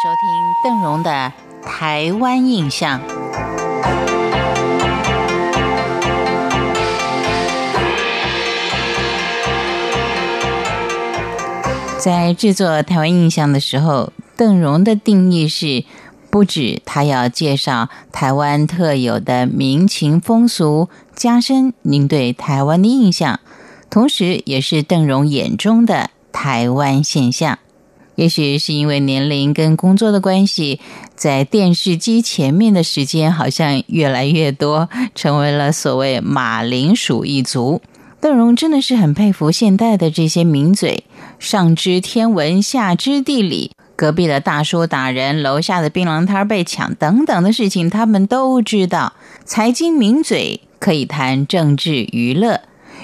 收听邓荣的《台湾印象》。在制作《台湾印象》的时候，邓荣的定义是：不止他要介绍台湾特有的民情风俗，加深您对台湾的印象，同时也是邓荣眼中的台湾现象。也许是因为年龄跟工作的关系，在电视机前面的时间好像越来越多，成为了所谓马铃薯一族。邓荣真的是很佩服现代的这些名嘴，上知天文，下知地理，隔壁的大叔打人，楼下的槟榔摊被抢等等的事情，他们都知道。财经名嘴可以谈政治娱乐，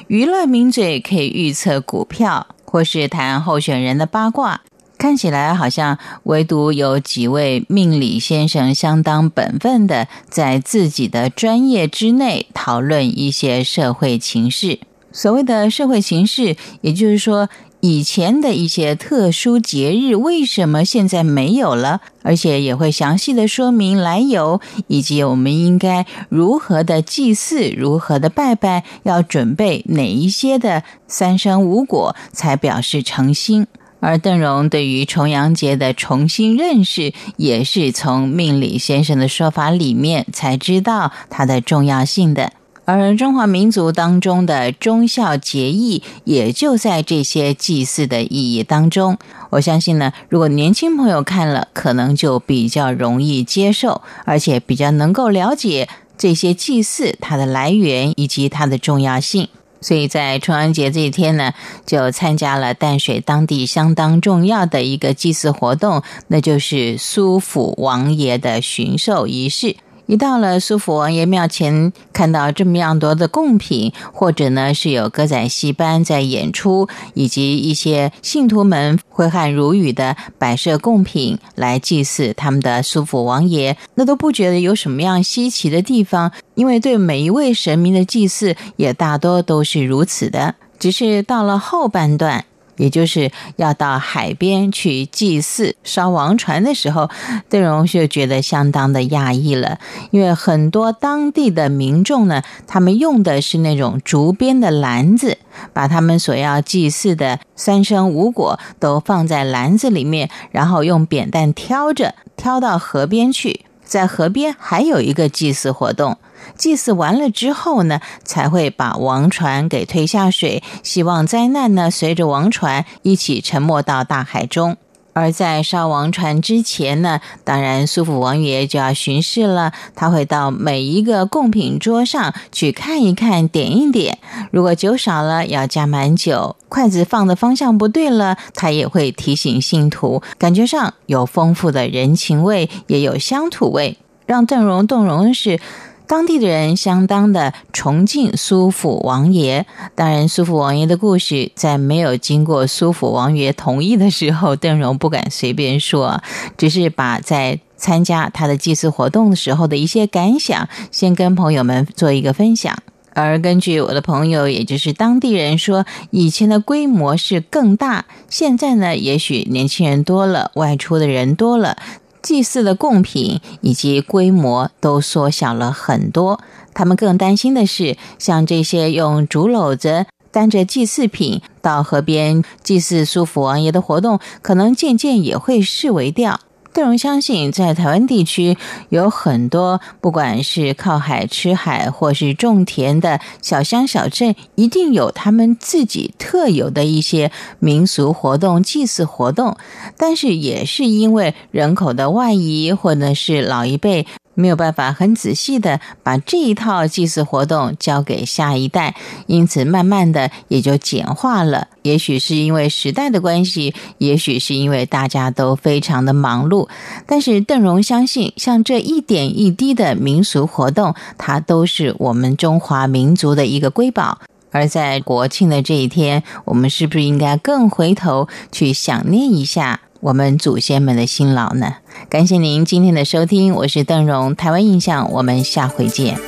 娱乐名嘴可以预测股票，或是谈候选人的八卦。看起来好像唯独有几位命理先生相当本分的，在自己的专业之内讨论一些社会情势。所谓的社会情势，也就是说以前的一些特殊节日为什么现在没有了，而且也会详细的说明来由，以及我们应该如何的祭祀、如何的拜拜，要准备哪一些的三生五果才表示诚心。而邓荣对于重阳节的重新认识，也是从命理先生的说法里面才知道它的重要性的。而中华民族当中的忠孝节义，也就在这些祭祀的意义当中。我相信呢，如果年轻朋友看了，可能就比较容易接受，而且比较能够了解这些祭祀它的来源以及它的重要性。所以在重阳节这一天呢，就参加了淡水当地相当重要的一个祭祀活动，那就是苏府王爷的巡狩仪式。一到了苏府王爷庙前，看到这么样多的贡品，或者呢是有歌仔戏班在演出，以及一些信徒们挥汗如雨的摆设贡品来祭祀他们的苏府王爷，那都不觉得有什么样稀奇的地方，因为对每一位神明的祭祀也大多都是如此的。只是到了后半段。也就是要到海边去祭祀烧王船的时候，邓荣就觉得相当的讶异了，因为很多当地的民众呢，他们用的是那种竹编的篮子，把他们所要祭祀的三生五果都放在篮子里面，然后用扁担挑着挑到河边去，在河边还有一个祭祀活动。祭祀完了之后呢，才会把王船给推下水，希望灾难呢随着王船一起沉没到大海中。而在烧王船之前呢，当然苏府王爷就要巡视了，他会到每一个贡品桌上去看一看，点一点。如果酒少了，要加满酒；筷子放的方向不对了，他也会提醒信徒。感觉上有丰富的人情味，也有乡土味，让邓荣动容的是。当地的人相当的崇敬苏府王爷，当然，苏府王爷的故事在没有经过苏府王爷同意的时候，邓荣不敢随便说，只是把在参加他的祭祀活动的时候的一些感想，先跟朋友们做一个分享。而根据我的朋友，也就是当地人说，以前的规模是更大，现在呢，也许年轻人多了，外出的人多了。祭祀的贡品以及规模都缩小了很多。他们更担心的是，像这些用竹篓子担着祭祀品到河边祭祀苏府王爷的活动，可能渐渐也会视为掉。邓荣相信，在台湾地区有很多，不管是靠海吃海，或是种田的小乡小镇，一定有他们自己特有的一些民俗活动、祭祀活动。但是，也是因为人口的外移，或者是老一辈。没有办法很仔细的把这一套祭祀活动交给下一代，因此慢慢的也就简化了。也许是因为时代的关系，也许是因为大家都非常的忙碌。但是邓荣相信，像这一点一滴的民俗活动，它都是我们中华民族的一个瑰宝。而在国庆的这一天，我们是不是应该更回头去想念一下？我们祖先们的辛劳呢？感谢您今天的收听，我是邓荣，台湾印象，我们下回见。